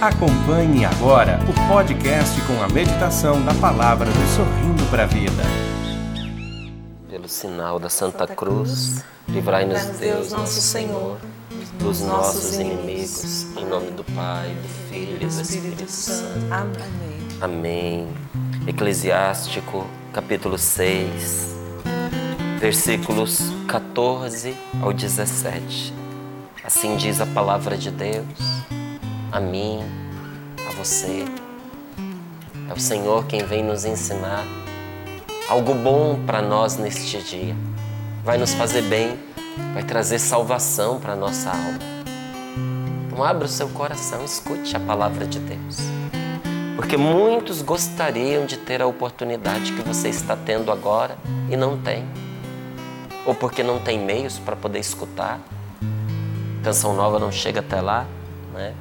Acompanhe agora o podcast com a meditação da palavra do Sorrindo para a Vida. Pelo sinal da Santa, Santa Cruz, livrai-nos Deus, nosso Senhor, dos nossos inimigos. Em nome do Pai, do Filho e do Espírito Santo. Amém. Amém. Eclesiástico, capítulo 6, versículos 14 ao 17. Assim diz a palavra de Deus a mim, a você. É o Senhor quem vem nos ensinar algo bom para nós neste dia. Vai nos fazer bem, vai trazer salvação para nossa alma. Então, abra o seu coração, escute a palavra de Deus. Porque muitos gostariam de ter a oportunidade que você está tendo agora e não tem. Ou porque não tem meios para poder escutar. Canção nova não chega até lá, né?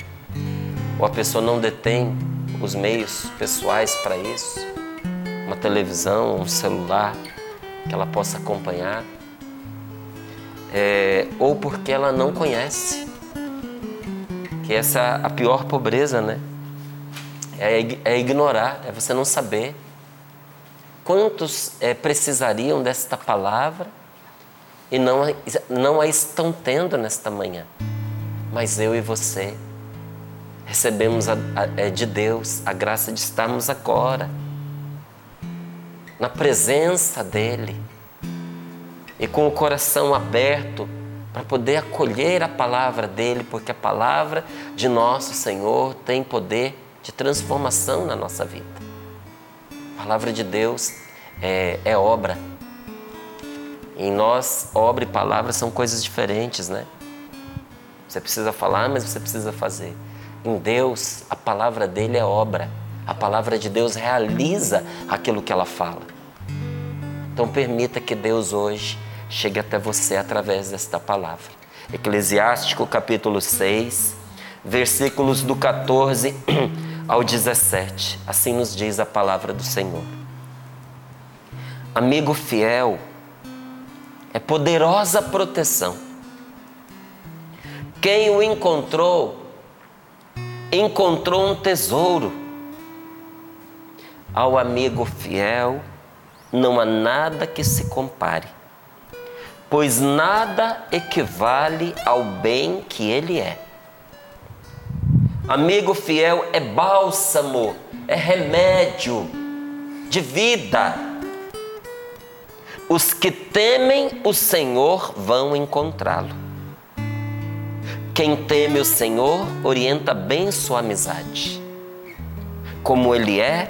Ou a pessoa não detém os meios pessoais para isso, uma televisão, um celular que ela possa acompanhar, é, ou porque ela não conhece, que essa é a pior pobreza, né? É, é ignorar, é você não saber. Quantos é, precisariam desta palavra e não, não a estão tendo nesta manhã? Mas eu e você recebemos a, a, é, de Deus a graça de estarmos agora na presença dEle e com o coração aberto para poder acolher a palavra dEle, porque a palavra de nosso Senhor tem poder de transformação na nossa vida. A palavra de Deus é, é obra. Em nós, obra e palavra são coisas diferentes, né? Você precisa falar, mas você precisa fazer. Em Deus, a palavra dele é obra. A palavra de Deus realiza aquilo que ela fala. Então permita que Deus hoje chegue até você através desta palavra. Eclesiástico capítulo 6, versículos do 14 ao 17. Assim nos diz a palavra do Senhor. Amigo fiel é poderosa proteção. Quem o encontrou encontrou um tesouro. Ao amigo fiel não há nada que se compare, pois nada equivale ao bem que ele é. Amigo fiel é bálsamo, é remédio de vida. Os que temem o Senhor vão encontrá-lo. Quem teme o Senhor orienta bem sua amizade. Como ele é,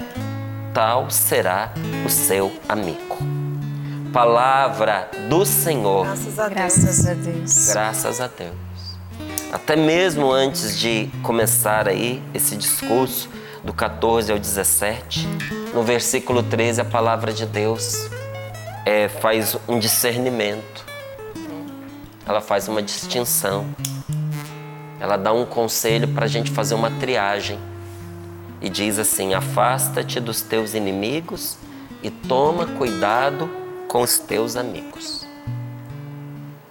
tal será o seu amigo. Palavra do Senhor. Graças a, Graças a Deus. Graças a Deus. Até mesmo antes de começar aí esse discurso, do 14 ao 17, no versículo 13, a palavra de Deus é, faz um discernimento, ela faz uma distinção ela dá um conselho para a gente fazer uma triagem e diz assim: afasta-te dos teus inimigos e toma cuidado com os teus amigos.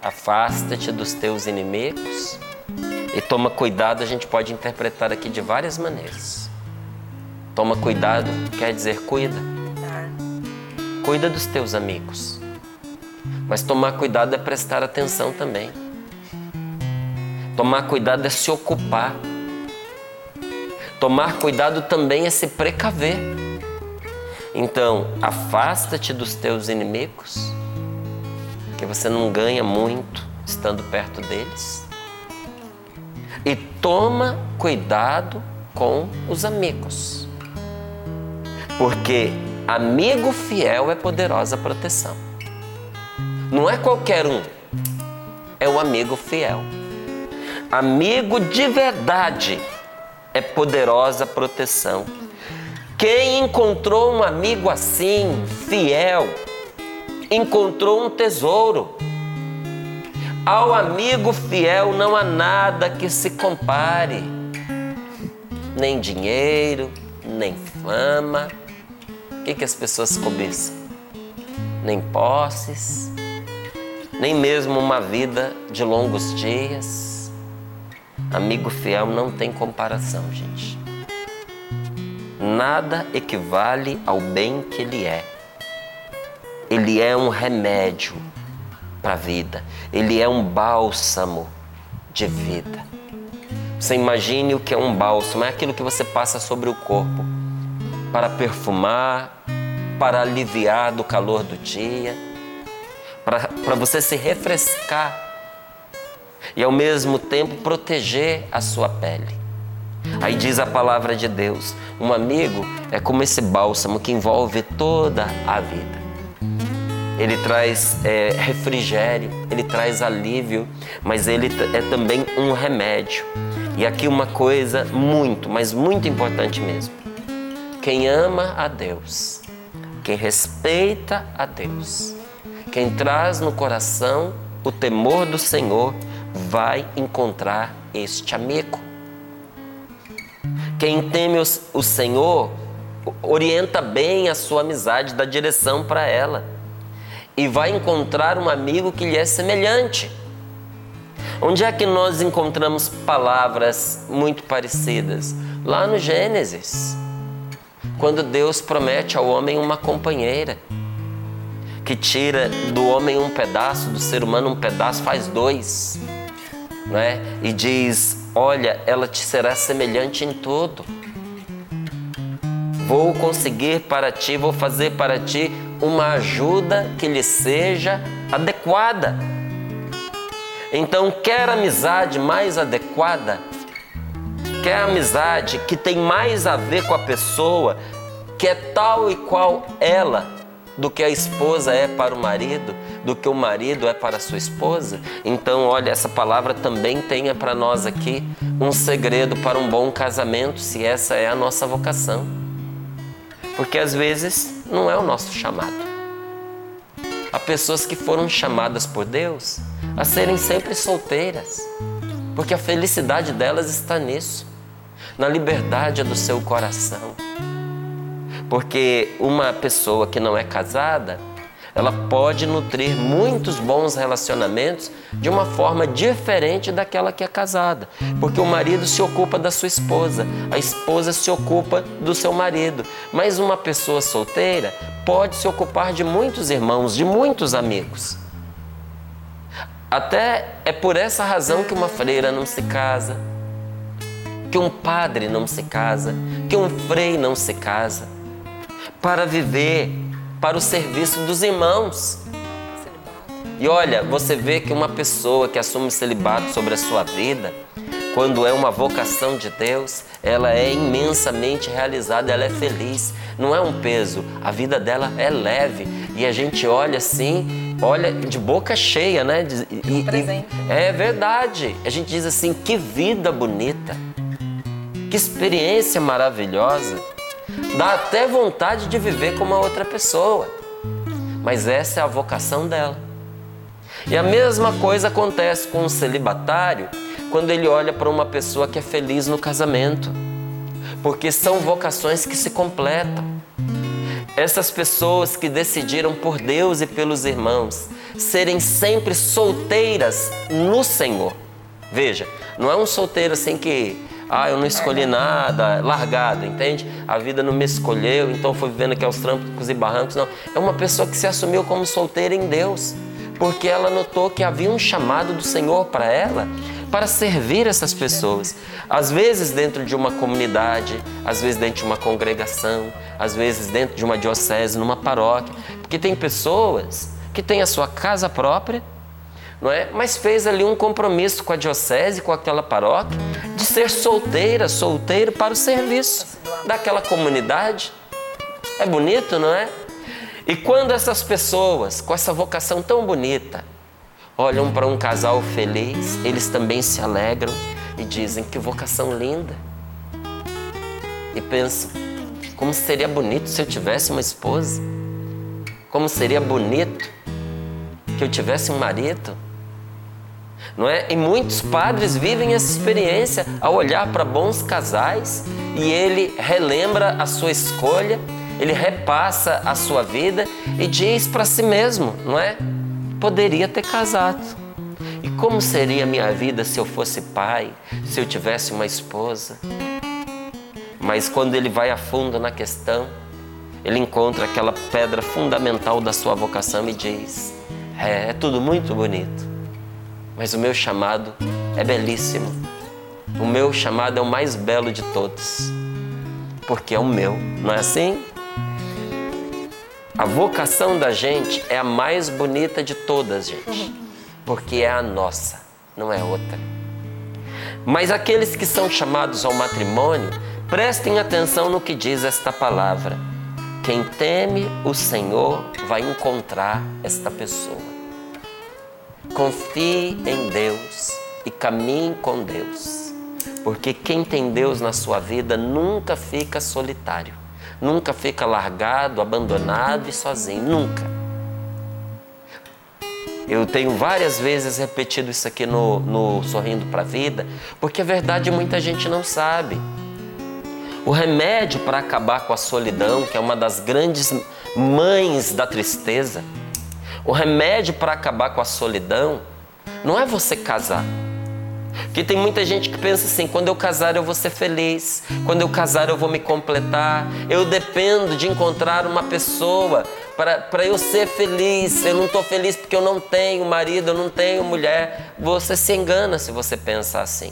Afasta-te dos teus inimigos e toma cuidado, a gente pode interpretar aqui de várias maneiras. Toma cuidado quer dizer cuida. Cuida dos teus amigos. Mas tomar cuidado é prestar atenção também. Tomar cuidado é se ocupar. Tomar cuidado também é se precaver. Então, afasta-te dos teus inimigos, que você não ganha muito estando perto deles. E toma cuidado com os amigos. Porque amigo fiel é poderosa proteção. Não é qualquer um, é o amigo fiel. Amigo de verdade é poderosa proteção. Quem encontrou um amigo assim, fiel, encontrou um tesouro. Ao amigo fiel não há nada que se compare, nem dinheiro, nem fama. O que, que as pessoas cobiçam? Nem posses, nem mesmo uma vida de longos dias amigo fiel não tem comparação, gente. Nada equivale ao bem que ele é. Ele é um remédio para a vida, ele é um bálsamo de vida. Você imagine o que é um bálsamo, é aquilo que você passa sobre o corpo para perfumar, para aliviar do calor do dia, para você se refrescar e ao mesmo tempo proteger a sua pele. Aí diz a palavra de Deus: um amigo é como esse bálsamo que envolve toda a vida. Ele traz é, refrigério, ele traz alívio, mas ele é também um remédio. E aqui uma coisa muito, mas muito importante mesmo. Quem ama a Deus, quem respeita a Deus, quem traz no coração o temor do Senhor, vai encontrar este amigo. Quem teme o Senhor orienta bem a sua amizade, dá direção para ela e vai encontrar um amigo que lhe é semelhante. Onde é que nós encontramos palavras muito parecidas? Lá no Gênesis, quando Deus promete ao homem uma companheira que tira do homem um pedaço, do ser humano um pedaço, faz dois, não é? E diz: Olha, ela te será semelhante em tudo. Vou conseguir para ti, vou fazer para ti uma ajuda que lhe seja adequada. Então, quer amizade mais adequada? Quer amizade que tem mais a ver com a pessoa, que é tal e qual ela, do que a esposa é para o marido? Do que o marido é para sua esposa. Então, olha, essa palavra também tenha para nós aqui um segredo para um bom casamento, se essa é a nossa vocação. Porque às vezes não é o nosso chamado. Há pessoas que foram chamadas por Deus a serem sempre solteiras, porque a felicidade delas está nisso, na liberdade do seu coração. Porque uma pessoa que não é casada, ela pode nutrir muitos bons relacionamentos de uma forma diferente daquela que é casada. Porque o marido se ocupa da sua esposa, a esposa se ocupa do seu marido. Mas uma pessoa solteira pode se ocupar de muitos irmãos, de muitos amigos. Até é por essa razão que uma freira não se casa, que um padre não se casa, que um frei não se casa, para viver para o serviço dos irmãos. E olha, você vê que uma pessoa que assume celibato sobre a sua vida, quando é uma vocação de Deus, ela é imensamente realizada, ela é feliz, não é um peso, a vida dela é leve e a gente olha assim, olha de boca cheia, né? E. E, é verdade, a gente diz assim: que vida bonita, que experiência maravilhosa. Dá até vontade de viver como a outra pessoa. Mas essa é a vocação dela. E a mesma coisa acontece com um celibatário quando ele olha para uma pessoa que é feliz no casamento. Porque são vocações que se completam. Essas pessoas que decidiram por Deus e pelos irmãos serem sempre solteiras no Senhor. Veja, não é um solteiro assim que ah, eu não escolhi nada, largado, entende? A vida não me escolheu, então fui vivendo aqui aos trancos e barrancos. Não. É uma pessoa que se assumiu como solteira em Deus, porque ela notou que havia um chamado do Senhor para ela para servir essas pessoas. Às vezes dentro de uma comunidade, às vezes dentro de uma congregação, às vezes dentro de uma diocese, numa paróquia. Porque tem pessoas que têm a sua casa própria não é? Mas fez ali um compromisso com a diocese, com aquela paróquia, de ser solteira, solteiro para o serviço daquela comunidade. É bonito, não é? E quando essas pessoas, com essa vocação tão bonita, olham para um casal feliz, eles também se alegram e dizem que vocação linda. E pensam, como seria bonito se eu tivesse uma esposa? Como seria bonito que eu tivesse um marido? Não é? E muitos padres vivem essa experiência ao olhar para bons casais e ele relembra a sua escolha, ele repassa a sua vida e diz para si mesmo, não é? Poderia ter casado. E Como seria a minha vida se eu fosse pai, se eu tivesse uma esposa? Mas quando ele vai a fundo na questão, ele encontra aquela pedra fundamental da sua vocação e diz: É, é tudo muito bonito, mas o meu chamado é belíssimo. O meu chamado é o mais belo de todos, porque é o meu, não é assim? A vocação da gente é a mais bonita de todas, gente, porque é a nossa, não é outra. Mas aqueles que são chamados ao matrimônio, prestem atenção no que diz esta palavra. Quem teme o Senhor vai encontrar esta pessoa. Confie em Deus e caminhe com Deus, porque quem tem Deus na sua vida nunca fica solitário nunca fica largado, abandonado e sozinho, nunca. Eu tenho várias vezes repetido isso aqui no, no Sorrindo para a Vida, porque a verdade muita gente não sabe. O remédio para acabar com a solidão, que é uma das grandes mães da tristeza, o remédio para acabar com a solidão não é você casar. Porque tem muita gente que pensa assim: quando eu casar eu vou ser feliz, quando eu casar eu vou me completar, eu dependo de encontrar uma pessoa para eu ser feliz. Eu não estou feliz porque eu não tenho marido, eu não tenho mulher. Você se engana se você pensa assim.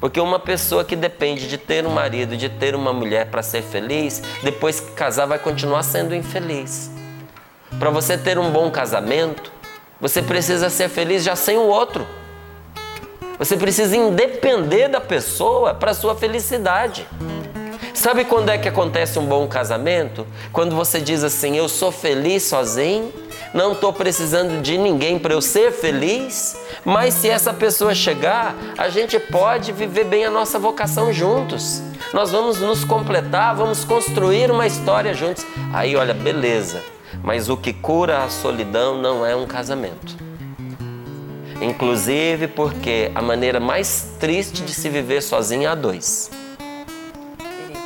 Porque uma pessoa que depende de ter um marido, de ter uma mulher para ser feliz, depois que casar vai continuar sendo infeliz. Para você ter um bom casamento, você precisa ser feliz já sem o outro. Você precisa independer da pessoa para sua felicidade. Sabe quando é que acontece um bom casamento? Quando você diz assim: Eu sou feliz sozinho, não estou precisando de ninguém para eu ser feliz, mas se essa pessoa chegar, a gente pode viver bem a nossa vocação juntos. Nós vamos nos completar, vamos construir uma história juntos. Aí, olha, beleza, mas o que cura a solidão não é um casamento. Inclusive porque a maneira mais triste de se viver sozinho é a dois.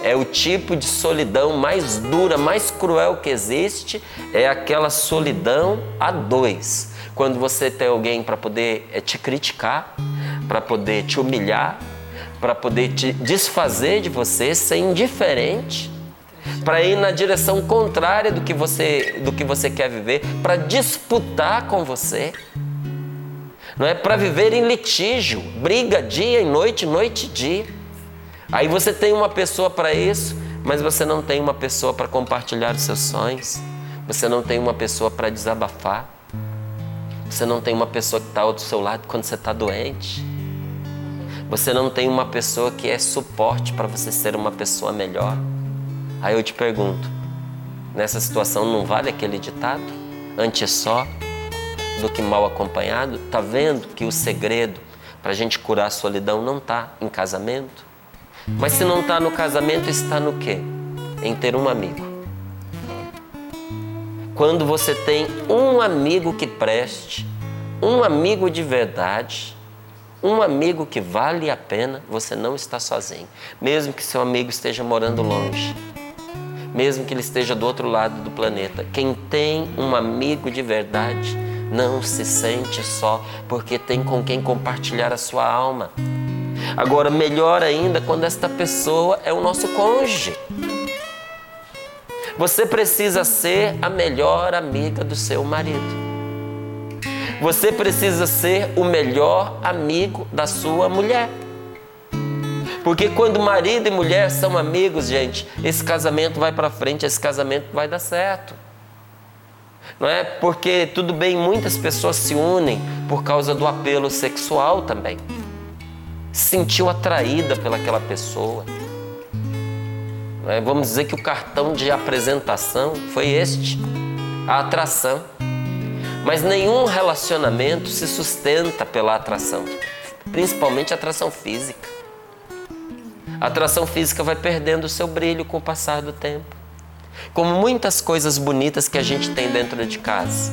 É o tipo de solidão mais dura, mais cruel que existe, é aquela solidão a dois. Quando você tem alguém para poder é, te criticar, para poder te humilhar, para poder te desfazer de você, ser indiferente, para ir na direção contrária do que você, do que você quer viver, para disputar com você não é para viver em litígio, briga dia e noite, noite e dia. Aí você tem uma pessoa para isso, mas você não tem uma pessoa para compartilhar os seus sonhos, você não tem uma pessoa para desabafar, você não tem uma pessoa que está ao seu lado quando você está doente, você não tem uma pessoa que é suporte para você ser uma pessoa melhor. Aí eu te pergunto, nessa situação não vale aquele ditado? Antes só do que mal acompanhado, tá vendo que o segredo para a gente curar a solidão não está em casamento? Mas se não está no casamento, está no quê? Em ter um amigo. Quando você tem um amigo que preste, um amigo de verdade, um amigo que vale a pena, você não está sozinho. Mesmo que seu amigo esteja morando longe, mesmo que ele esteja do outro lado do planeta. Quem tem um amigo de verdade, não se sente só, porque tem com quem compartilhar a sua alma. Agora, melhor ainda quando esta pessoa é o nosso cônjuge. Você precisa ser a melhor amiga do seu marido. Você precisa ser o melhor amigo da sua mulher. Porque quando marido e mulher são amigos, gente, esse casamento vai para frente, esse casamento vai dar certo não é? Porque tudo bem, muitas pessoas se unem por causa do apelo sexual também. Se sentiu atraída pelaquela pessoa. É? Vamos dizer que o cartão de apresentação foi este, a atração. Mas nenhum relacionamento se sustenta pela atração, principalmente atração física. A atração física vai perdendo o seu brilho com o passar do tempo como muitas coisas bonitas que a gente tem dentro de casa.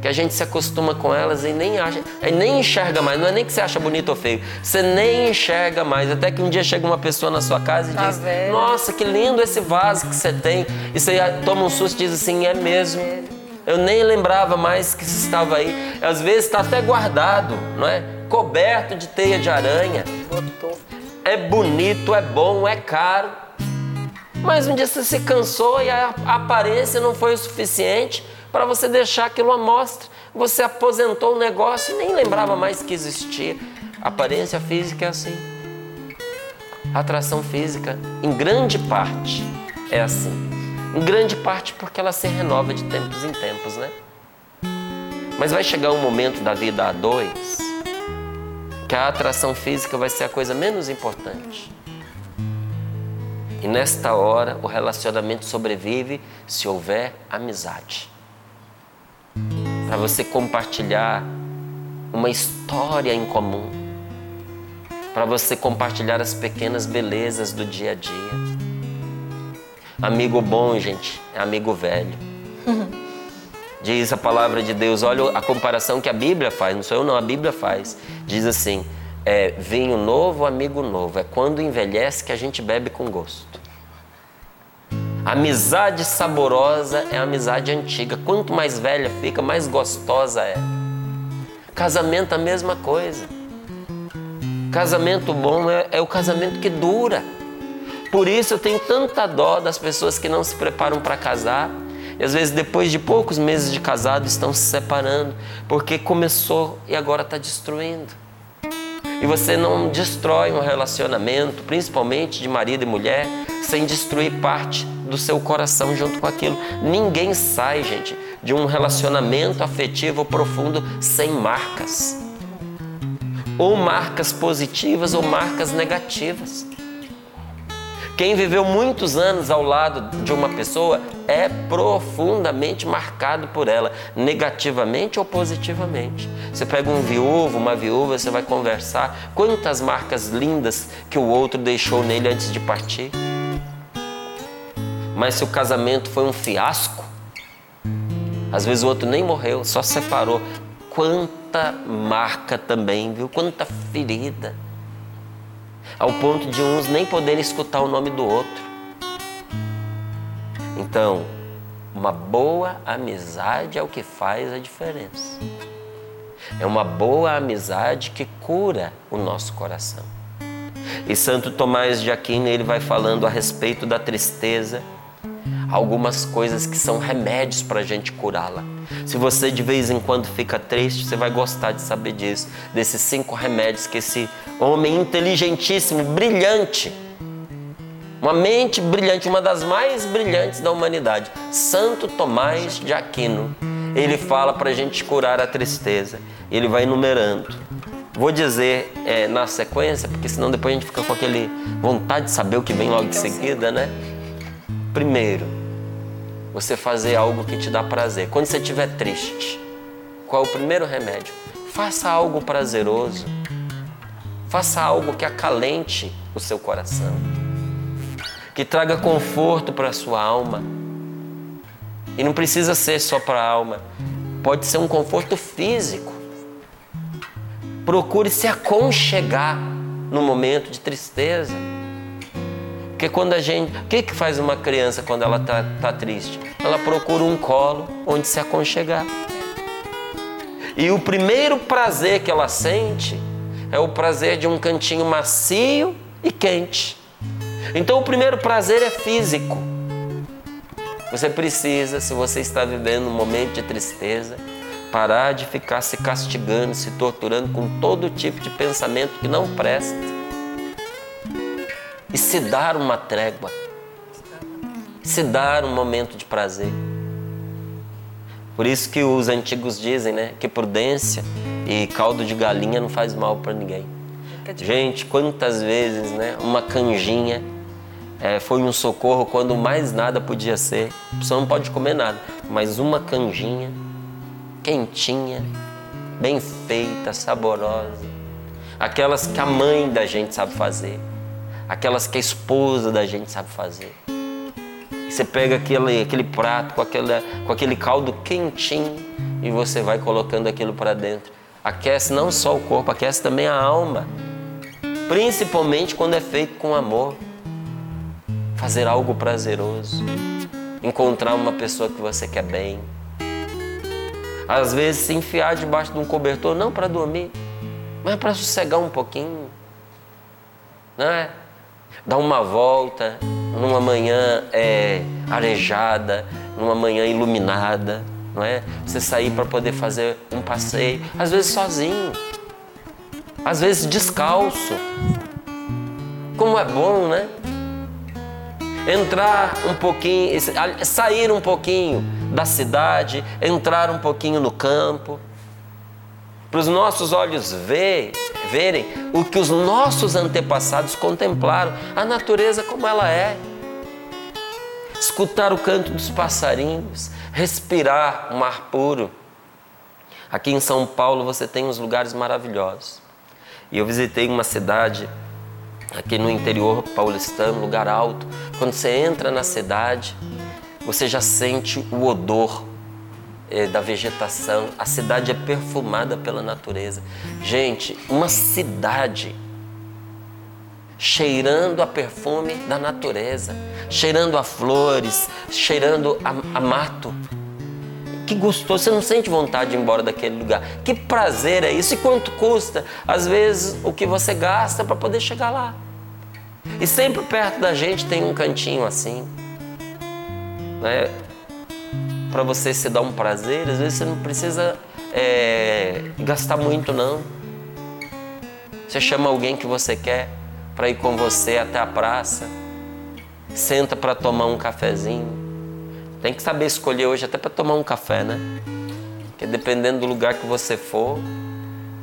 Que a gente se acostuma com elas e nem acha, nem enxerga mais. Não é nem que você acha bonito ou feio, você nem enxerga mais. Até que um dia chega uma pessoa na sua casa e tá diz: Nossa, que lindo esse vaso que você tem. E você toma um susto e diz assim: É mesmo. Eu nem lembrava mais que isso estava aí. Às vezes está até guardado, não é? Coberto de teia de aranha. É bonito, é bom, é caro. Mas um dia você se cansou e a aparência não foi o suficiente para você deixar aquilo à mostra. Você aposentou o negócio e nem lembrava mais que existia. A aparência física é assim. A atração física, em grande parte, é assim. Em grande parte porque ela se renova de tempos em tempos, né? Mas vai chegar um momento da vida a dois que a atração física vai ser a coisa menos importante. E nesta hora o relacionamento sobrevive se houver amizade. Para você compartilhar uma história em comum. Para você compartilhar as pequenas belezas do dia a dia Amigo bom, gente, é amigo velho. Diz a palavra de Deus, olha a comparação que a Bíblia faz, não sou eu não, a Bíblia faz. Diz assim: é, vinho novo, amigo novo. É quando envelhece que a gente bebe com gosto. Amizade saborosa é amizade antiga. Quanto mais velha fica, mais gostosa é. Casamento a mesma coisa. Casamento bom é, é o casamento que dura. Por isso eu tenho tanta dó das pessoas que não se preparam para casar e às vezes depois de poucos meses de casado estão se separando porque começou e agora está destruindo. E você não destrói um relacionamento, principalmente de marido e mulher, sem destruir parte do seu coração junto com aquilo. Ninguém sai, gente, de um relacionamento afetivo profundo sem marcas. Ou marcas positivas ou marcas negativas. Quem viveu muitos anos ao lado de uma pessoa é profundamente marcado por ela, negativamente ou positivamente. Você pega um viúvo, uma viúva, você vai conversar. Quantas marcas lindas que o outro deixou nele antes de partir. Mas se o casamento foi um fiasco, às vezes o outro nem morreu, só separou. Quanta marca também, viu? Quanta ferida ao ponto de uns nem poderem escutar o nome do outro. Então, uma boa amizade é o que faz a diferença. É uma boa amizade que cura o nosso coração. E Santo Tomás de Aquino ele vai falando a respeito da tristeza, algumas coisas que são remédios para a gente curá-la. Se você de vez em quando fica triste, você vai gostar de saber disso, desses cinco remédios que esse homem inteligentíssimo, brilhante, uma mente brilhante, uma das mais brilhantes da humanidade, Santo Tomás de Aquino, ele fala para a gente curar a tristeza. Ele vai enumerando. Vou dizer é, na sequência, porque senão depois a gente fica com aquele vontade de saber o que vem logo em seguida, né? Primeiro, você fazer algo que te dá prazer. Quando você estiver triste, qual é o primeiro remédio? Faça algo prazeroso. Faça algo que acalente o seu coração, que traga conforto para a sua alma. E não precisa ser só para a alma, pode ser um conforto físico. Procure se aconchegar no momento de tristeza. Porque quando a gente. O que, que faz uma criança quando ela está tá triste? Ela procura um colo onde se aconchegar. E o primeiro prazer que ela sente é o prazer de um cantinho macio e quente. Então o primeiro prazer é físico. Você precisa, se você está vivendo um momento de tristeza, parar de ficar se castigando, se torturando com todo tipo de pensamento que não presta e se dar uma trégua, se dar um momento de prazer. Por isso que os antigos dizem, né, que prudência e caldo de galinha não faz mal para ninguém. Gente, quantas vezes, né, uma canjinha é, foi um socorro quando mais nada podia ser. A pessoa não pode comer nada, mas uma canjinha quentinha, bem feita, saborosa, aquelas que a mãe da gente sabe fazer aquelas que a esposa da gente sabe fazer. Você pega aquele, aquele prato com, aquele, com aquele caldo quentinho e você vai colocando aquilo para dentro. Aquece não só o corpo, aquece também a alma. Principalmente quando é feito com amor. Fazer algo prazeroso. Encontrar uma pessoa que você quer bem. Às vezes se enfiar debaixo de um cobertor, não para dormir, mas para sossegar um pouquinho. Não é? Dar uma volta numa manhã é, arejada, numa manhã iluminada, não é? Você sair para poder fazer um passeio, às vezes sozinho, às vezes descalço. Como é bom, né? Entrar um pouquinho, sair um pouquinho da cidade, entrar um pouquinho no campo, para os nossos olhos ver, verem o que os nossos antepassados contemplaram, a natureza como ela é. Escutar o canto dos passarinhos, respirar um ar puro. Aqui em São Paulo você tem uns lugares maravilhosos. E eu visitei uma cidade aqui no interior paulistano, lugar alto. Quando você entra na cidade, você já sente o odor da vegetação. A cidade é perfumada pela natureza. Gente, uma cidade cheirando a perfume da natureza, cheirando a flores, cheirando a, a mato. Que gostoso, você não sente vontade de ir embora daquele lugar. Que prazer é isso e quanto custa? Às vezes o que você gasta para poder chegar lá. E sempre perto da gente tem um cantinho assim. Né? Para você se dar um prazer, às vezes você não precisa é, gastar muito não. Você chama alguém que você quer para ir com você até a praça. Senta para tomar um cafezinho. Tem que saber escolher hoje até para tomar um café, né? Porque dependendo do lugar que você for,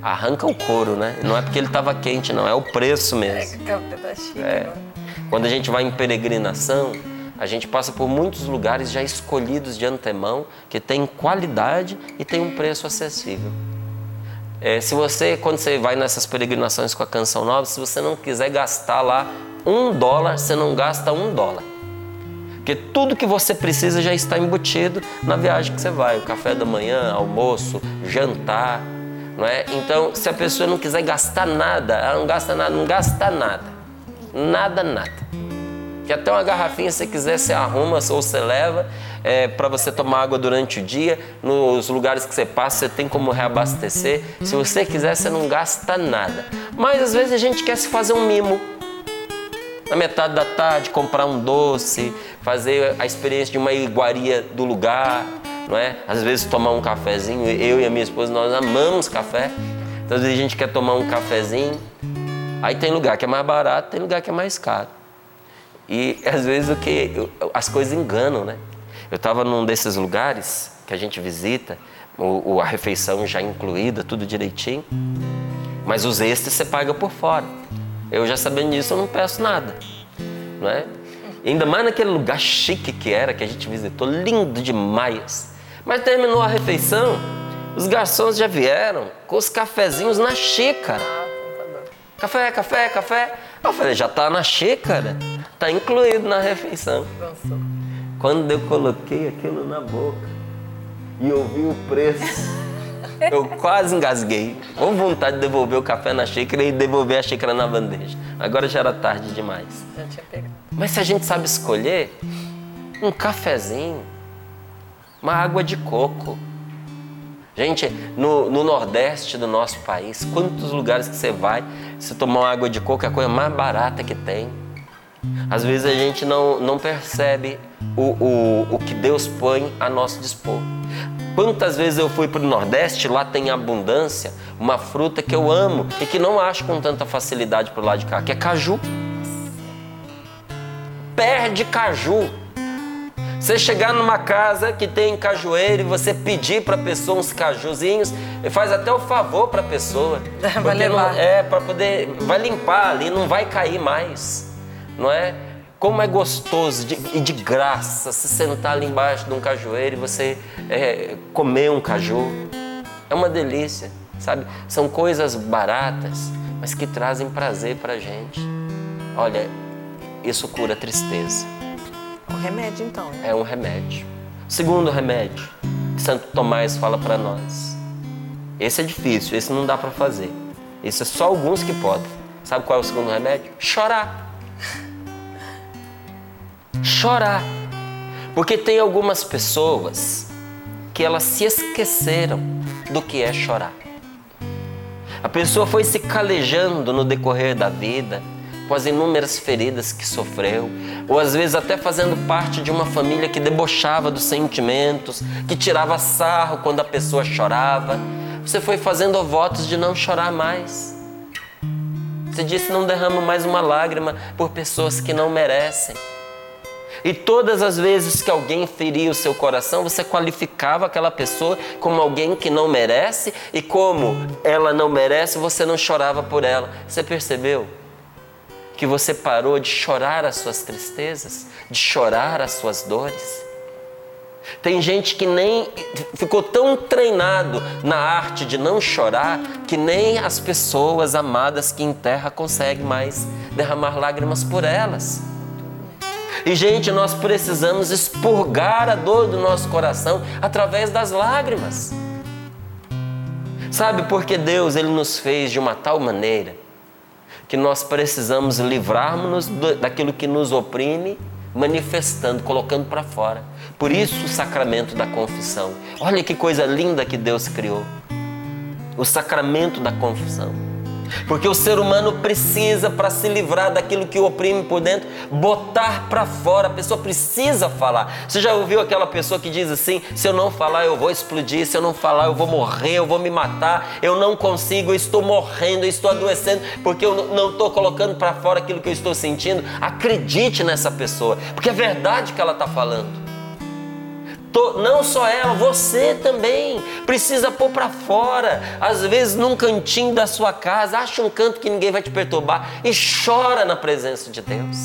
arranca o couro, né? Não é porque ele estava quente, não, é o preço mesmo. É, é. Quando a gente vai em peregrinação, a gente passa por muitos lugares já escolhidos de antemão, que tem qualidade e tem um preço acessível. É, se você, quando você vai nessas peregrinações com a Canção Nova, se você não quiser gastar lá um dólar, você não gasta um dólar. Porque tudo que você precisa já está embutido na viagem que você vai. O café da manhã, almoço, jantar, não é? Então, se a pessoa não quiser gastar nada, ela não gasta nada, não gasta nada. Nada, nada. Que até uma garrafinha, se quiser, você arruma ou você leva é, para você tomar água durante o dia. Nos lugares que você passa, você tem como reabastecer. Se você quiser, você não gasta nada. Mas às vezes a gente quer se fazer um mimo. Na metade da tarde, comprar um doce, fazer a experiência de uma iguaria do lugar, não é? Às vezes tomar um cafezinho, eu e a minha esposa nós amamos café. Então às vezes a gente quer tomar um cafezinho. Aí tem lugar que é mais barato, tem lugar que é mais caro. E às vezes o que as coisas enganam, né? Eu estava num desses lugares que a gente visita, o, a refeição já incluída, tudo direitinho, mas os extras você paga por fora. Eu já sabendo disso, eu não peço nada, não é? Ainda mais naquele lugar chique que era, que a gente visitou, lindo demais. Mas terminou a refeição, os garçons já vieram com os cafezinhos na xícara. Café, café, café. Eu falei, já tá na xícara, tá incluído na refeição. Quando eu coloquei aquilo na boca e ouvi o preço, eu quase engasguei. Com vontade de devolver o café na xícara e devolver a xícara na bandeja. Agora já era tarde demais. Já tinha pegado. Mas se a gente sabe escolher, um cafezinho, uma água de coco. Gente, no, no, Nordeste do nosso país, quantos lugares que você vai, se tomar uma água de coco é a coisa mais barata que tem. Às vezes a gente não, não percebe o, o, o que Deus põe a nosso dispor. Quantas vezes eu fui para o Nordeste, lá tem abundância, uma fruta que eu amo e que não acho com tanta facilidade para o lado de cá, que é caju perde caju. Você chegar numa casa que tem cajueiro e você pedir para a pessoa uns cajuzinhos, faz até o favor para a pessoa. Vai levar. Não, é, para poder. Vai limpar ali, não vai cair mais. Não é? Como é gostoso de, e de graça se sentar ali embaixo de um cajueiro e você é, comer um caju. É uma delícia, sabe? São coisas baratas, mas que trazem prazer para gente. Olha, isso cura tristeza. Um remédio, então. Né? É um remédio. Segundo remédio que Santo Tomás fala para nós. Esse é difícil, esse não dá para fazer. Esse é só alguns que podem. Sabe qual é o segundo remédio? Chorar. Chorar. Porque tem algumas pessoas que elas se esqueceram do que é chorar. A pessoa foi se calejando no decorrer da vida, com as inúmeras feridas que sofreu, ou às vezes até fazendo parte de uma família que debochava dos sentimentos, que tirava sarro quando a pessoa chorava. Você foi fazendo votos de não chorar mais. Você disse: não derrama mais uma lágrima por pessoas que não merecem. E todas as vezes que alguém feria o seu coração, você qualificava aquela pessoa como alguém que não merece, e como ela não merece, você não chorava por ela. Você percebeu? Que você parou de chorar as suas tristezas, de chorar as suas dores. Tem gente que nem ficou tão treinado na arte de não chorar que nem as pessoas amadas que enterra conseguem mais derramar lágrimas por elas. E, gente, nós precisamos expurgar a dor do nosso coração através das lágrimas. Sabe porque Deus ele nos fez de uma tal maneira que nós precisamos livrarmos-nos daquilo que nos oprime, manifestando, colocando para fora. Por isso o sacramento da confissão. Olha que coisa linda que Deus criou. O sacramento da confissão. Porque o ser humano precisa, para se livrar daquilo que o oprime por dentro, botar para fora. A pessoa precisa falar. Você já ouviu aquela pessoa que diz assim: se eu não falar, eu vou explodir, se eu não falar, eu vou morrer, eu vou me matar, eu não consigo, eu estou morrendo, eu estou adoecendo, porque eu não estou colocando para fora aquilo que eu estou sentindo. Acredite nessa pessoa, porque é verdade que ela está falando não só ela, você também precisa pôr para fora. Às vezes, num cantinho da sua casa, acha um canto que ninguém vai te perturbar e chora na presença de Deus.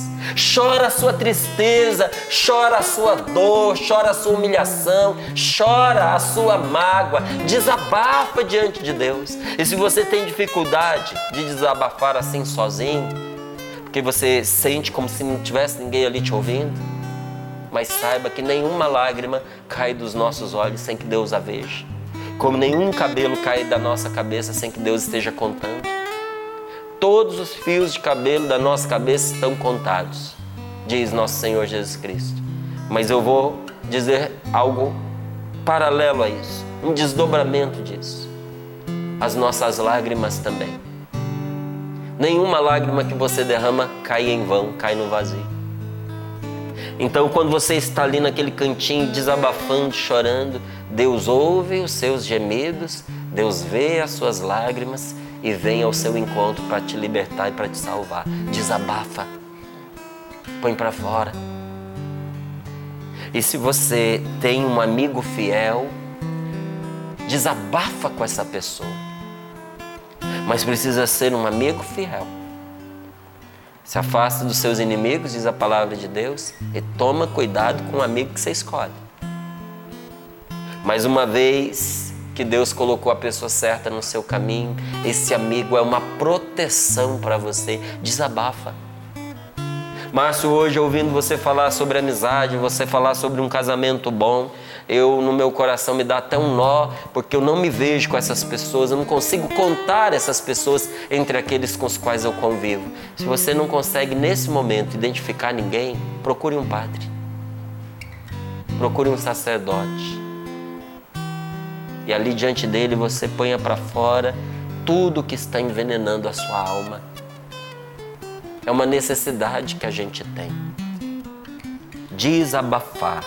Chora a sua tristeza, chora a sua dor, chora a sua humilhação, chora a sua mágoa, desabafa diante de Deus. E se você tem dificuldade de desabafar assim sozinho, porque você sente como se não tivesse ninguém ali te ouvindo, mas saiba que nenhuma lágrima cai dos nossos olhos sem que Deus a veja. Como nenhum cabelo cai da nossa cabeça sem que Deus esteja contando. Todos os fios de cabelo da nossa cabeça estão contados, diz nosso Senhor Jesus Cristo. Mas eu vou dizer algo paralelo a isso, um desdobramento disso. As nossas lágrimas também. Nenhuma lágrima que você derrama cai em vão, cai no vazio. Então, quando você está ali naquele cantinho desabafando, chorando, Deus ouve os seus gemidos, Deus vê as suas lágrimas e vem ao seu encontro para te libertar e para te salvar. Desabafa, põe para fora. E se você tem um amigo fiel, desabafa com essa pessoa. Mas precisa ser um amigo fiel se afasta dos seus inimigos, diz a palavra de Deus, e toma cuidado com o amigo que você escolhe. Mais uma vez que Deus colocou a pessoa certa no seu caminho, esse amigo é uma proteção para você. Desabafa. Márcio, hoje ouvindo você falar sobre amizade, você falar sobre um casamento bom, eu no meu coração me dá até um nó, porque eu não me vejo com essas pessoas, eu não consigo contar essas pessoas entre aqueles com os quais eu convivo. Se você não consegue nesse momento identificar ninguém, procure um padre. Procure um sacerdote. E ali diante dele você ponha para fora tudo que está envenenando a sua alma. É uma necessidade que a gente tem. Desabafar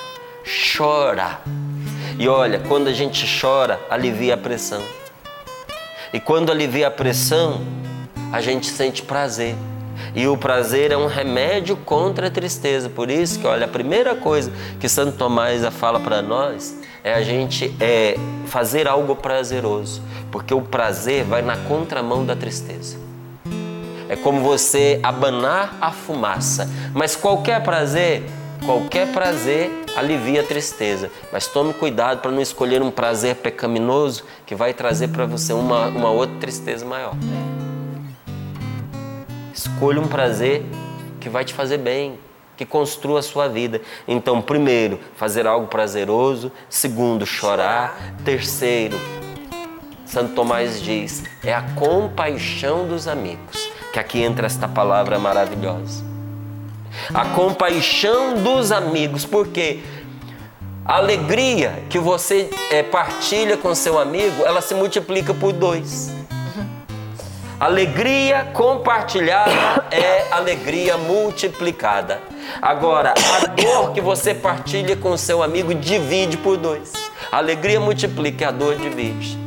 chora. E olha, quando a gente chora, alivia a pressão. E quando alivia a pressão, a gente sente prazer. E o prazer é um remédio contra a tristeza. Por isso que, olha, a primeira coisa que Santo Tomás fala para nós é a gente é fazer algo prazeroso, porque o prazer vai na contramão da tristeza. É como você abanar a fumaça, mas qualquer prazer, qualquer prazer alivia a tristeza, mas tome cuidado para não escolher um prazer pecaminoso que vai trazer para você uma, uma outra tristeza maior. Escolha um prazer que vai te fazer bem, que construa a sua vida. Então, primeiro, fazer algo prazeroso. Segundo, chorar. Terceiro, Santo Tomás diz, é a compaixão dos amigos. Que aqui entra esta palavra maravilhosa. A compaixão dos amigos, porque A alegria que você é, partilha com seu amigo, ela se multiplica por dois. Alegria compartilhada é alegria multiplicada. Agora, a dor que você partilha com seu amigo divide por dois. Alegria multiplica, a dor divide.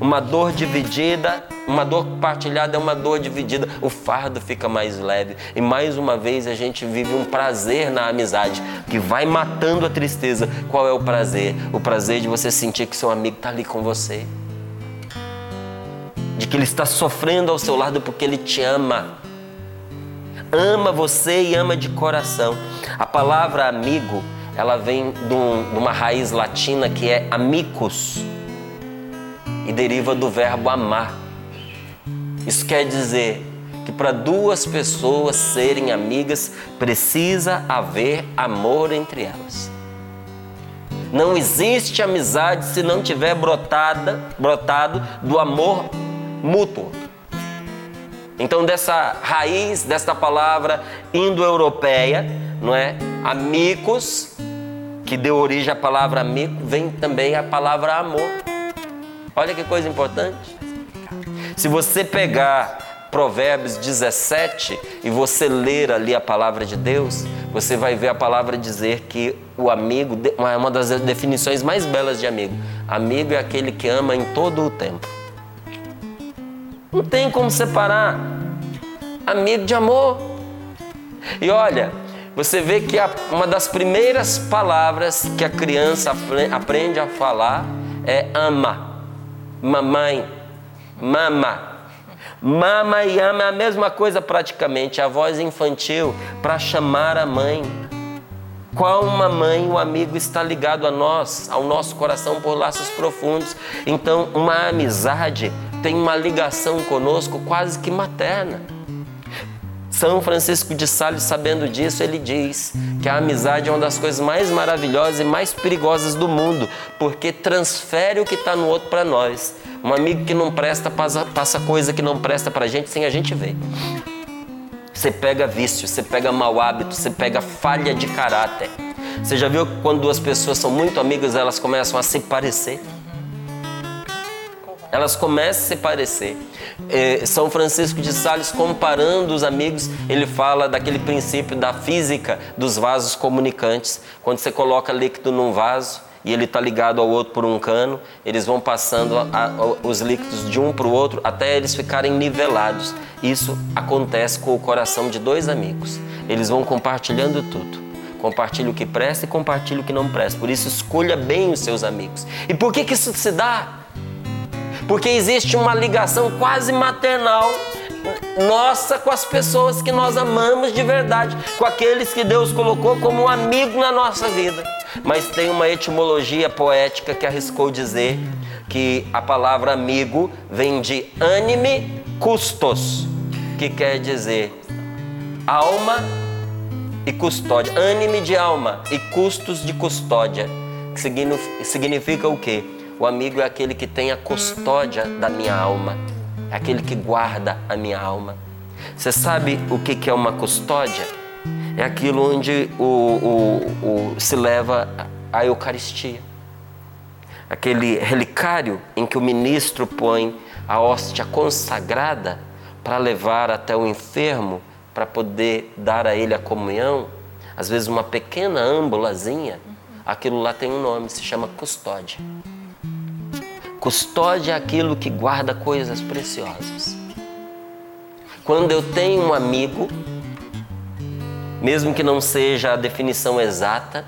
Uma dor dividida, uma dor partilhada é uma dor dividida. O fardo fica mais leve. E mais uma vez a gente vive um prazer na amizade que vai matando a tristeza. Qual é o prazer? O prazer de você sentir que seu amigo está ali com você. De que ele está sofrendo ao seu lado porque ele te ama. Ama você e ama de coração. A palavra amigo, ela vem de, um, de uma raiz latina que é amicus e deriva do verbo amar. Isso quer dizer que para duas pessoas serem amigas precisa haver amor entre elas. Não existe amizade se não tiver brotada, brotado do amor mútuo. Então dessa raiz desta palavra indo-europeia, não é? Amigos, que deu origem à palavra amigo, vem também a palavra amor. Olha que coisa importante. Se você pegar Provérbios 17 e você ler ali a palavra de Deus, você vai ver a palavra dizer que o amigo, é uma das definições mais belas de amigo. Amigo é aquele que ama em todo o tempo. Não tem como separar amigo de amor. E olha, você vê que uma das primeiras palavras que a criança aprende a falar é ama mamãe, mama. Mama e ama é a mesma coisa praticamente, a voz infantil para chamar a mãe. Qual uma mãe o amigo está ligado a nós, ao nosso coração por laços profundos. Então, uma amizade tem uma ligação conosco quase que materna. São Francisco de Sales, sabendo disso, ele diz que a amizade é uma das coisas mais maravilhosas e mais perigosas do mundo, porque transfere o que está no outro para nós. Um amigo que não presta passa, passa coisa que não presta para a gente sem a gente ver. Você pega vício, você pega mau hábito, você pega falha de caráter. Você já viu quando duas pessoas são muito amigas, elas começam a se parecer? Elas começam a se parecer. É, São Francisco de Sales, comparando os amigos, ele fala daquele princípio da física dos vasos comunicantes. Quando você coloca líquido num vaso e ele está ligado ao outro por um cano, eles vão passando a, a, os líquidos de um para o outro até eles ficarem nivelados. Isso acontece com o coração de dois amigos. Eles vão compartilhando tudo. Compartilhe o que presta e compartilhe o que não presta. Por isso, escolha bem os seus amigos. E por que, que isso se dá? Porque existe uma ligação quase maternal nossa com as pessoas que nós amamos de verdade, com aqueles que Deus colocou como um amigo na nossa vida. Mas tem uma etimologia poética que arriscou dizer que a palavra amigo vem de anime custos, que quer dizer alma e custódia. Anime de alma e custos de custódia. Que significa o quê? O amigo é aquele que tem a custódia da minha alma, é aquele que guarda a minha alma. Você sabe o que é uma custódia? É aquilo onde o, o, o, se leva a Eucaristia. Aquele relicário em que o ministro põe a hóstia consagrada para levar até o enfermo, para poder dar a ele a comunhão. Às vezes, uma pequena âmbulazinha, aquilo lá tem um nome, se chama custódia. Custódia é aquilo que guarda coisas preciosas. Quando eu tenho um amigo, mesmo que não seja a definição exata,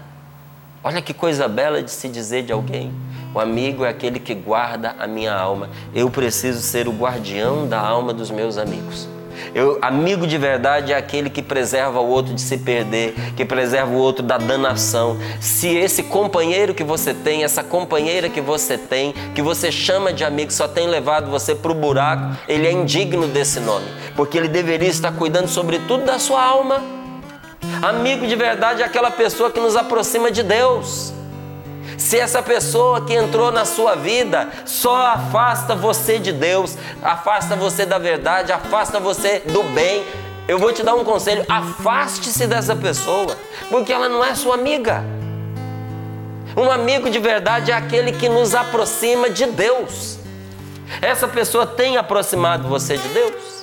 olha que coisa bela de se dizer de alguém. O amigo é aquele que guarda a minha alma. Eu preciso ser o guardião da alma dos meus amigos. Eu, amigo de verdade é aquele que preserva o outro de se perder, que preserva o outro da danação. Se esse companheiro que você tem, essa companheira que você tem, que você chama de amigo, só tem levado você para o buraco, ele é indigno desse nome, porque ele deveria estar cuidando sobretudo da sua alma. Amigo de verdade é aquela pessoa que nos aproxima de Deus. Se essa pessoa que entrou na sua vida só afasta você de Deus, afasta você da verdade, afasta você do bem, eu vou te dar um conselho: afaste-se dessa pessoa, porque ela não é sua amiga. Um amigo de verdade é aquele que nos aproxima de Deus. Essa pessoa tem aproximado você de Deus?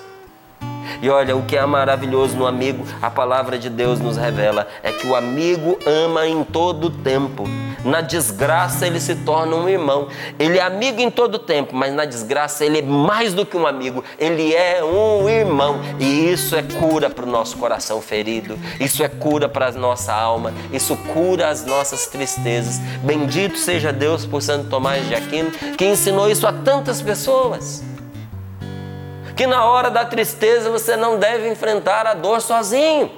E olha, o que é maravilhoso no amigo, a palavra de Deus nos revela, é que o amigo ama em todo tempo. Na desgraça ele se torna um irmão. Ele é amigo em todo tempo, mas na desgraça ele é mais do que um amigo, ele é um irmão. E isso é cura para o nosso coração ferido, isso é cura para a nossa alma, isso cura as nossas tristezas. Bendito seja Deus por Santo Tomás de Aquino, que ensinou isso a tantas pessoas que na hora da tristeza você não deve enfrentar a dor sozinho.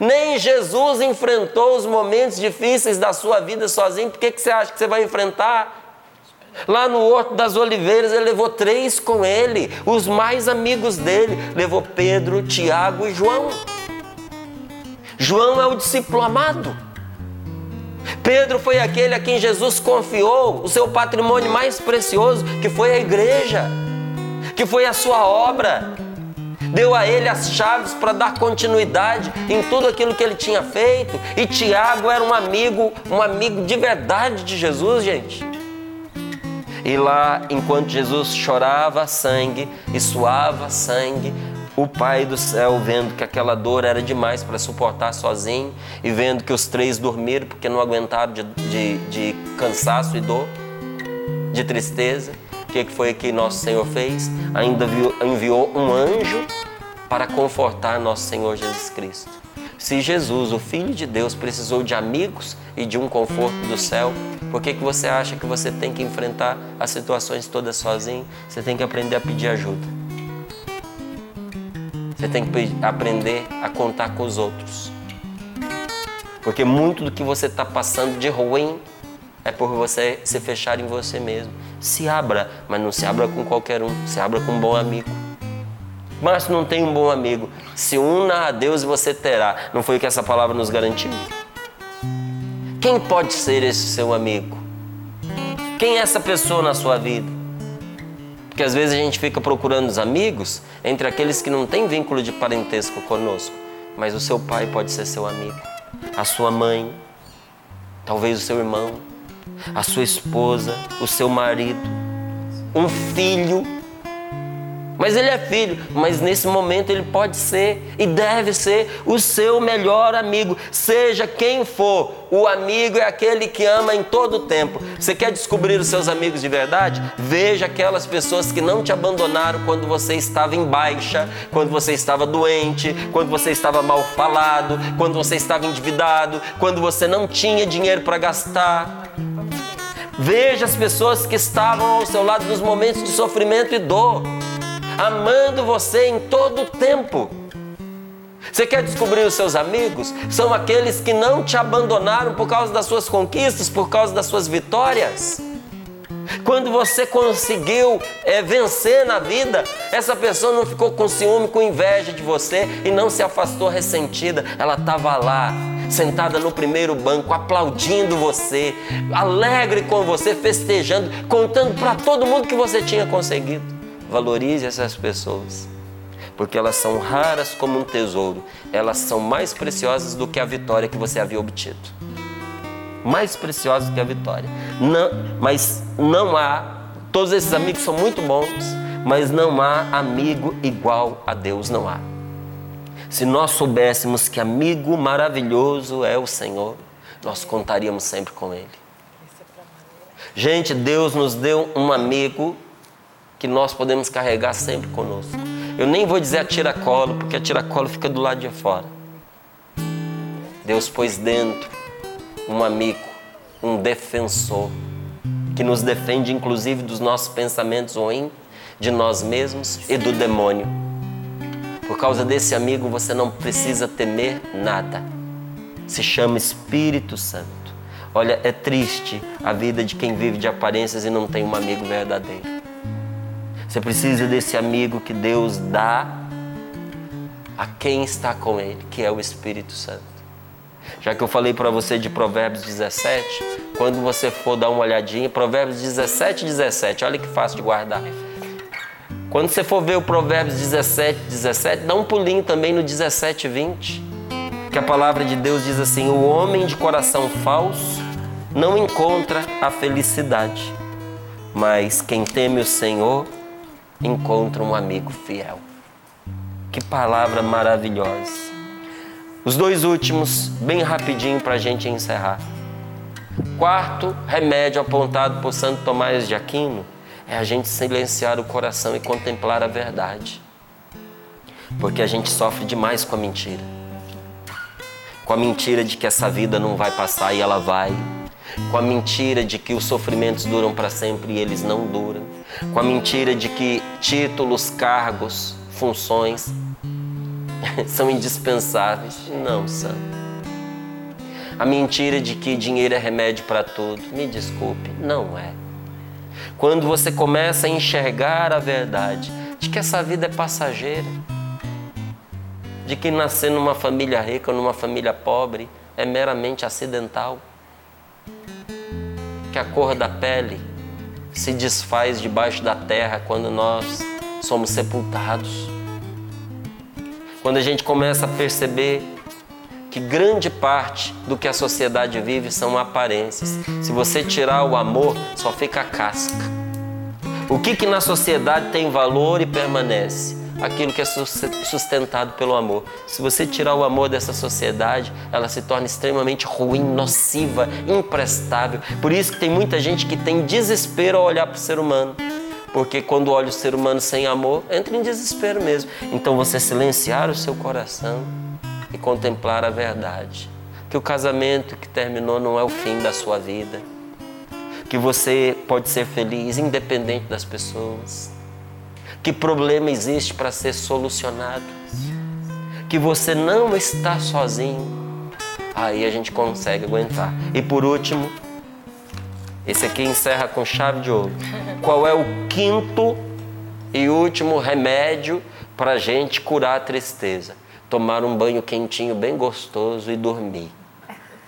Nem Jesus enfrentou os momentos difíceis da sua vida sozinho. Por que, que você acha que você vai enfrentar? Lá no Horto das Oliveiras, ele levou três com ele, os mais amigos dele. Levou Pedro, Tiago e João. João é o discípulo amado. Pedro foi aquele a quem Jesus confiou o seu patrimônio mais precioso, que foi a igreja que foi a sua obra. Deu a ele as chaves para dar continuidade em tudo aquilo que ele tinha feito. E Tiago era um amigo, um amigo de verdade de Jesus, gente. E lá, enquanto Jesus chorava sangue e suava sangue, o Pai do céu, vendo que aquela dor era demais para suportar sozinho, e vendo que os três dormiram porque não aguentaram de, de, de cansaço e dor, de tristeza, que foi que nosso Senhor fez? Ainda enviou um anjo para confortar nosso Senhor Jesus Cristo. Se Jesus, o Filho de Deus, precisou de amigos e de um conforto do céu, por que, que você acha que você tem que enfrentar as situações todas sozinho? Você tem que aprender a pedir ajuda. Você tem que aprender a contar com os outros. Porque muito do que você está passando de ruim é por você se fechar em você mesmo. Se abra, mas não se abra com qualquer um, se abra com um bom amigo. Mas não tem um bom amigo, se una a Deus você terá. Não foi o que essa palavra nos garantiu? Quem pode ser esse seu amigo? Quem é essa pessoa na sua vida? Porque às vezes a gente fica procurando os amigos entre aqueles que não têm vínculo de parentesco conosco, mas o seu pai pode ser seu amigo, a sua mãe, talvez o seu irmão, a sua esposa, o seu marido, um filho. Mas ele é filho, mas nesse momento ele pode ser e deve ser o seu melhor amigo, seja quem for. O amigo é aquele que ama em todo o tempo. Você quer descobrir os seus amigos de verdade? Veja aquelas pessoas que não te abandonaram quando você estava em baixa, quando você estava doente, quando você estava mal falado, quando você estava endividado, quando você não tinha dinheiro para gastar. Veja as pessoas que estavam ao seu lado nos momentos de sofrimento e dor, amando você em todo o tempo. Você quer descobrir os seus amigos? São aqueles que não te abandonaram por causa das suas conquistas, por causa das suas vitórias. Quando você conseguiu é, vencer na vida, essa pessoa não ficou com ciúme, com inveja de você e não se afastou ressentida. Ela estava lá, sentada no primeiro banco, aplaudindo você, alegre com você, festejando, contando para todo mundo que você tinha conseguido. Valorize essas pessoas, porque elas são raras como um tesouro, elas são mais preciosas do que a vitória que você havia obtido. Mais preciosas do que a vitória. Não, mas não há, todos esses amigos são muito bons, mas não há amigo igual a Deus, não há. Se nós soubéssemos que amigo maravilhoso é o Senhor, nós contaríamos sempre com Ele. Gente, Deus nos deu um amigo que nós podemos carregar sempre conosco. Eu nem vou dizer a tiracolo, porque a tiracolo fica do lado de fora. Deus pôs dentro um amigo, um defensor, que nos defende inclusive dos nossos pensamentos ruins, de nós mesmos e do demônio. Por causa desse amigo, você não precisa temer nada. Se chama Espírito Santo. Olha, é triste a vida de quem vive de aparências e não tem um amigo verdadeiro. Você precisa desse amigo que Deus dá a quem está com Ele, que é o Espírito Santo. Já que eu falei para você de Provérbios 17, quando você for dar uma olhadinha, Provérbios 17, 17, olha que fácil de guardar. Quando você for ver o Provérbios 17, 17, dá um pulinho também no 17, 20. Que a palavra de Deus diz assim: O homem de coração falso não encontra a felicidade, mas quem teme o Senhor encontra um amigo fiel. Que palavra maravilhosa. Os dois últimos, bem rapidinho para a gente encerrar. Quarto remédio apontado por Santo Tomás de Aquino é a gente silenciar o coração e contemplar a verdade. Porque a gente sofre demais com a mentira. Com a mentira de que essa vida não vai passar e ela vai. Com a mentira de que os sofrimentos duram para sempre e eles não duram. Com a mentira de que títulos, cargos, funções são indispensáveis. Não são. A mentira de que dinheiro é remédio para tudo. Me desculpe, não é. Quando você começa a enxergar a verdade de que essa vida é passageira, de que nascer numa família rica ou numa família pobre é meramente acidental, que a cor da pele se desfaz debaixo da terra quando nós somos sepultados. Quando a gente começa a perceber que grande parte do que a sociedade vive são aparências. Se você tirar o amor, só fica a casca. O que, que na sociedade tem valor e permanece? Aquilo que é sustentado pelo amor. Se você tirar o amor dessa sociedade, ela se torna extremamente ruim, nociva, imprestável. Por isso que tem muita gente que tem desespero ao olhar para o ser humano porque quando olha o ser humano sem amor, entra em desespero mesmo. Então você silenciar o seu coração e contemplar a verdade. Que o casamento que terminou não é o fim da sua vida. Que você pode ser feliz independente das pessoas. Que problema existe para ser solucionado. Que você não está sozinho. Aí a gente consegue aguentar. E por último, esse aqui encerra com chave de ouro. Qual é o quinto e último remédio para a gente curar a tristeza? tomar um banho quentinho bem gostoso e dormir.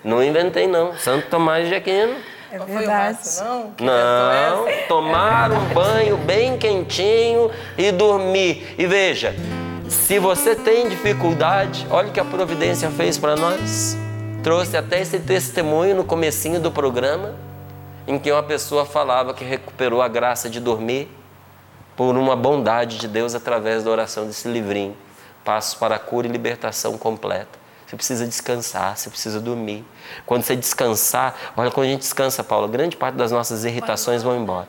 Não inventei não, Santo Tomás de Aquino. É verdade. não, não tomar um banho bem quentinho e dormir. E veja, se você tem dificuldade, olha o que a providência fez para nós. Trouxe até esse testemunho no comecinho do programa, em que uma pessoa falava que recuperou a graça de dormir por uma bondade de Deus através da oração desse livrinho passos para a cura e libertação completa. Você precisa descansar, você precisa dormir. Quando você descansar, olha, quando a gente descansa, Paulo, grande parte das nossas irritações vão embora.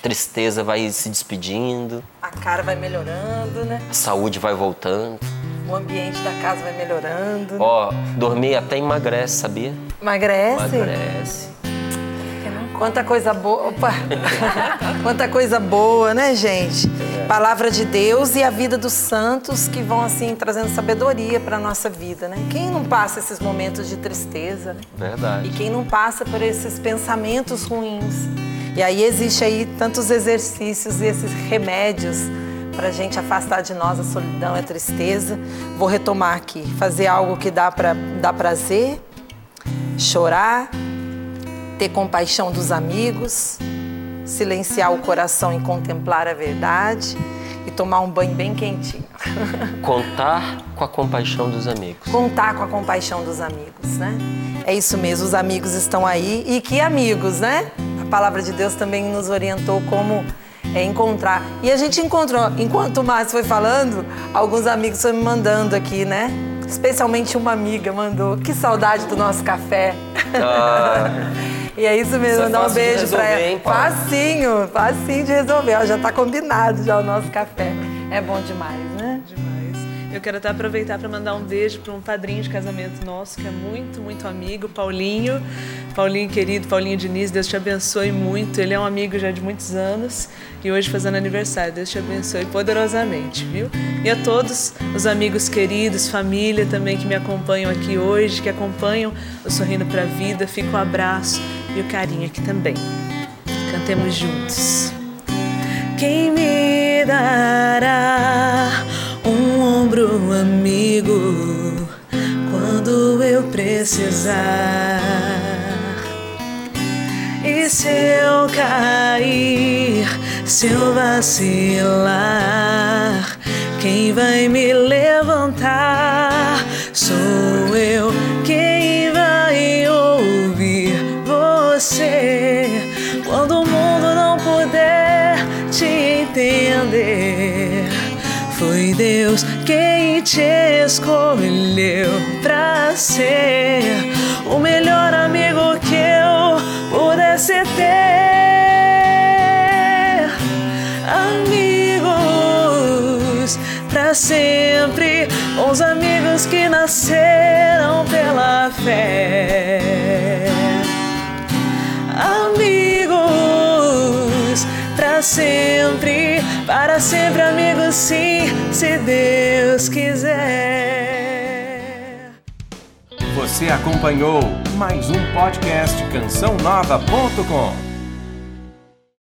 Tristeza vai se despedindo. A cara vai melhorando, né? A saúde vai voltando. O ambiente da casa vai melhorando. Ó, dormir até emagrece, sabia? Emagrece? Emagrece. Quanta coisa boa. Opa! Quanta coisa boa, né, gente? Palavra de Deus e a vida dos santos que vão, assim, trazendo sabedoria para a nossa vida, né? Quem não passa esses momentos de tristeza, né? Verdade. E quem não passa por esses pensamentos ruins. E aí existe aí tantos exercícios e esses remédios para a gente afastar de nós a solidão e a tristeza. Vou retomar aqui. Fazer algo que dá para dar prazer, chorar, ter compaixão dos amigos, silenciar o coração e contemplar a verdade e tomar um banho bem quentinho. Contar com a compaixão dos amigos. Contar com a compaixão dos amigos, né? É isso mesmo, os amigos estão aí e que amigos, né? A palavra de Deus também nos orientou como é, encontrar. E a gente encontrou, enquanto o Márcio foi falando, alguns amigos foram me mandando aqui, né? Especialmente uma amiga mandou. Que saudade do nosso café. Ah. E é isso mesmo, é mandar um beijo para ela. Hein, facinho, facinho de resolver. Ó, já está combinado já o nosso café. É bom demais, né? Demais. Eu quero até aproveitar para mandar um beijo para um padrinho de casamento nosso, que é muito, muito amigo, Paulinho. Paulinho querido, Paulinho Diniz, Deus te abençoe muito. Ele é um amigo já de muitos anos e hoje fazendo aniversário. Deus te abençoe poderosamente, viu? E a todos os amigos queridos, família também que me acompanham aqui hoje, que acompanham o Sorrindo para a Vida, fica um abraço e o carinho aqui também. Cantemos juntos. Quem me dará um ombro amigo quando eu precisar? E se eu cair, se eu vacilar, quem vai me levantar? Escolheu pra ser o melhor amigo que eu pudesse ter. Amigos pra sempre, os amigos que nasceram pela fé. Amigos pra sempre, para sempre amigos sim, se Deus quiser. Você acompanhou mais um podcast cançãonova.com.